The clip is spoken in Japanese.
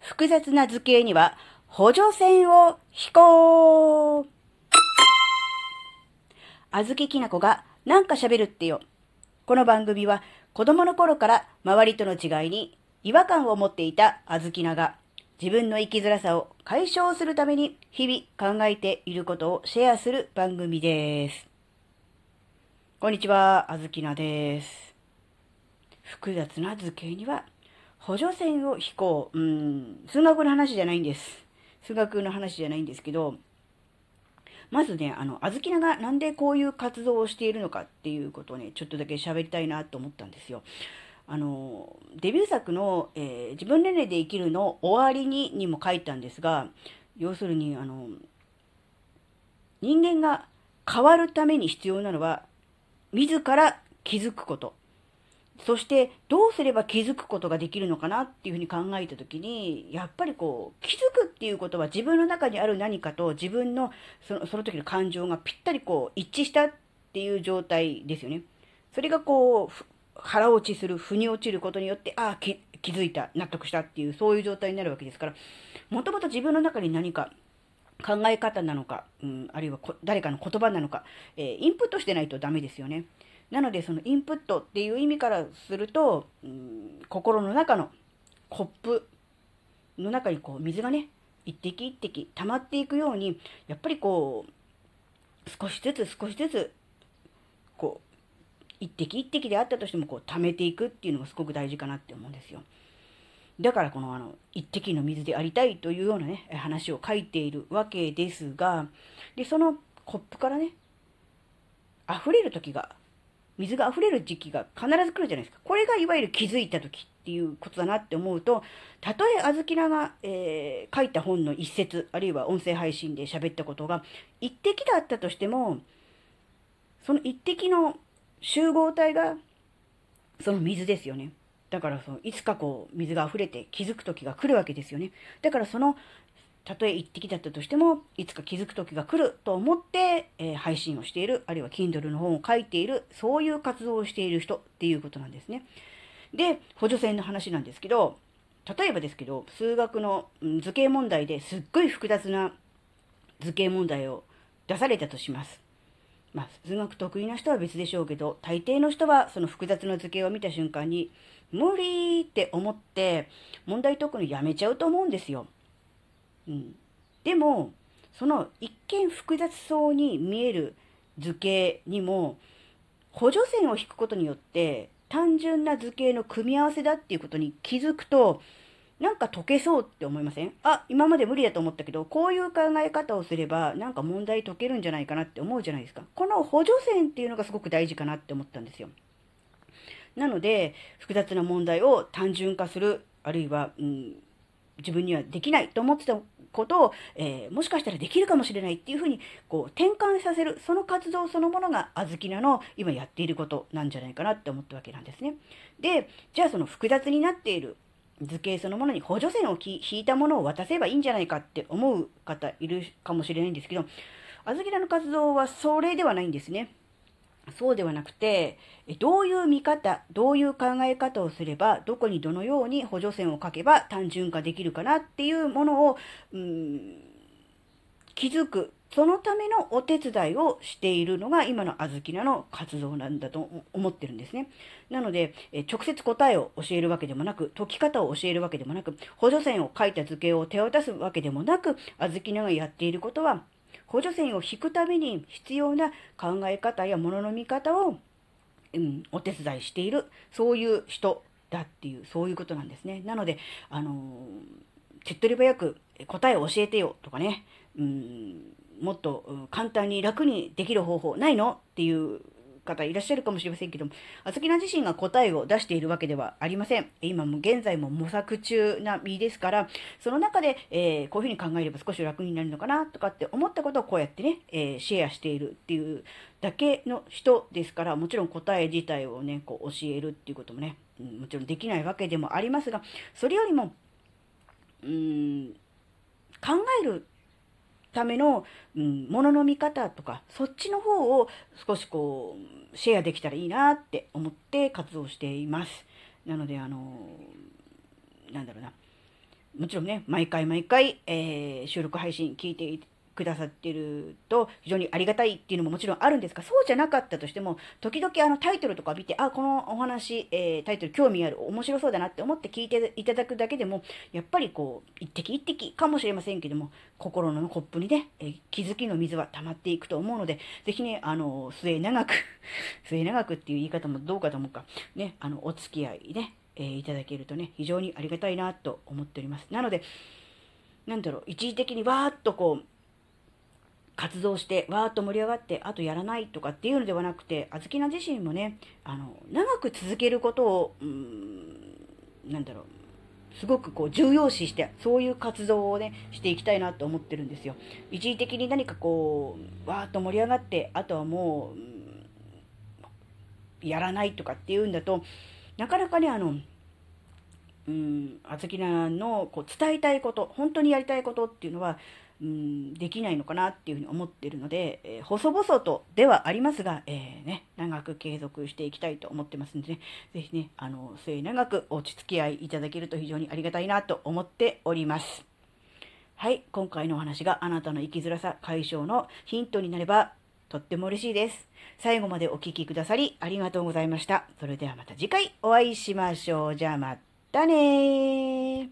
複雑な図形には補助線を引こう。あずききなこがなんか喋るってよ。この番組は子供の頃から周りとの違いに違和感を持っていたあずきなが自分の生きづらさを解消するために日々考えていることをシェアする番組です。こんにちは、あずきなです。複雑な図形には補助線を引こう。うん、数学の話じゃないんです。数学の話じゃないんですけど、まずね、あの、あずきながなんでこういう活動をしているのかっていうことをね、ちょっとだけ喋りたいなと思ったんですよ。あの、デビュー作の、えー、自分年齢で生きるの終わりににも書いたんですが、要するに、あの、人間が変わるために必要なのは、自ら気づくこと。そしてどうすれば気づくことができるのかなっていうふうに考えた時にやっぱりこう気づくっていうことは自分の中にある何かと自分のそのその時の感情がぴったりこう一致したっていう状態ですよね。それがこう腹落ちする腑に落ちることによってああ気づいた納得したっていうそういう状態になるわけですからもともと自分の中に何か考え方なのか、うん、あるいは誰かの言葉なのか、えー、インプットしてないとダメですよね。なのでそのインプットっていう意味からすると、うん、心の中のコップの中にこう水がね一滴一滴溜まっていくようにやっぱりこう少しずつ少しずつこう一滴一滴であったとしてもこう溜めていくっていうのがすごく大事かなって思うんですよ。だからこのあの一滴の水でありたいというようなね話を書いているわけですがでそのコップからね溢れる時が水が溢れる時期が必ず来るじゃないですか。これがいわゆる気づいた時っていうことだなって思うと、たとえあずきらが、えー、書いた本の一節、あるいは音声配信で喋ったことが一滴だったとしても、その一滴の集合体がその水ですよね。だからそのいつかこう水が溢れて気づく時が来るわけですよね。だからそのたとえ一滴だったとしても、いつか気づく時が来ると思って、えー、配信をしている、あるいは Kindle の本を書いている、そういう活動をしている人っていうことなんですね。で、補助線の話なんですけど、例えばですけど、数学の図形問題ですっごい複雑な図形問題を出されたとします。まあ、数学得意な人は別でしょうけど、大抵の人はその複雑な図形を見た瞬間に、無理って思って問題解くのやめちゃうと思うんですよ。うん、でもその一見複雑そうに見える図形にも補助線を引くことによって単純な図形の組み合わせだっていうことに気づくとなんか解けそうって思いません？あ今まで無理だと思ったけどこういう考え方をすればなんか問題解けるんじゃないかなって思うじゃないですか。この補助線っていうのがすごく大事かなって思ったんですよ。なので複雑な問題を単純化するあるいは、うん、自分にはできないと思ってたことを、えー、もしかしたらできるかもしれないっていうふうにこう転換させるその活動そのものがあずきなの今やっていることなんじゃないかなって思ったわけなんですね。でじゃあその複雑になっている図形そのものに補助線を引いたものを渡せばいいんじゃないかって思う方いるかもしれないんですけどあずきなの活動はそれではないんですね。そうではなくて、どういう見方、どういう考え方をすれば、どこにどのように補助線を書けば単純化できるかなっていうものを、うん、気づく。そのためのお手伝いをしているのが今のあずきなの活動なんだと思ってるんですね。なので、直接答えを教えるわけでもなく、解き方を教えるわけでもなく、補助線を書いた図形を手渡すわけでもなく、あずきながやっていることは、補助線を引くために必要な考え方やものの見方を、うん、お手伝いしている、そういう人だっていう、そういうことなんですね。なので、あのー、手っ取り早く答えを教えてよとかね、うん、もっと簡単に楽にできる方法ないのっていう方いらっしゃるかもしれませんけども、あずきな自身が答えを出しているわけではありません。今も現在も模索中な身ですから、その中で、えー、こういうふうに考えれば少し楽になるのかなとかって思ったことをこうやってね、えー、シェアしているっていうだけの人ですから、もちろん答え自体をね、こう教えるっていうこともね、もちろんできないわけでもありますが、それよりも、うーん、考えるための、うん、ものの見方とか、そっちの方を少しこう、シェアできたらいいなって思って活動しています。なので、あの、なんだろうな。もちろんね、毎回毎回、えー、収録配信聞いてくださってると非常にありがたいっていうのももちろんあるんですが、そうじゃなかったとしても、時々あのタイトルとか見て、あ、このお話、えー、タイトル興味ある、面白そうだなって思って聞いていただくだけでも、やっぱりこう、一滴一滴かもしれませんけども、心のコップにね、えー、気づきの水は溜まっていくと思うので、ぜひね、あの、末長く 末長くっていう言い方もどうかと思うか、ね、あの、お付き合いね、えー、いただけるとね、非常にありがたいなと思っております。なので、なんだろう、一時的にわーっとこう、活動して、わーっと盛り上がって、あとやらないとかっていうのではなくて、あずきな自身もね、あの、長く続けることを、うん、なんだろう、すごくこう重要視して、そういう活動をね、していきたいなと思ってるんですよ。一時的に何かこう、わーっと盛り上がって、あとはもう、やらないとかっていうんだと、なかなかね、あの、うん、あずきなのこう伝えたいこと、本当にやりたいことっていうのは、うん、できないのかなっていうふうに思ってるので、えー、細々とではありますが、えー、ね、長く継続していきたいと思ってますんでね、ぜひね、あの、末長くお付き合いいただけると非常にありがたいなと思っております。はい、今回のお話があなたの生きづらさ解消のヒントになればとっても嬉しいです。最後までお聴きくださりありがとうございました。それではまた次回お会いしましょう。じゃあまたね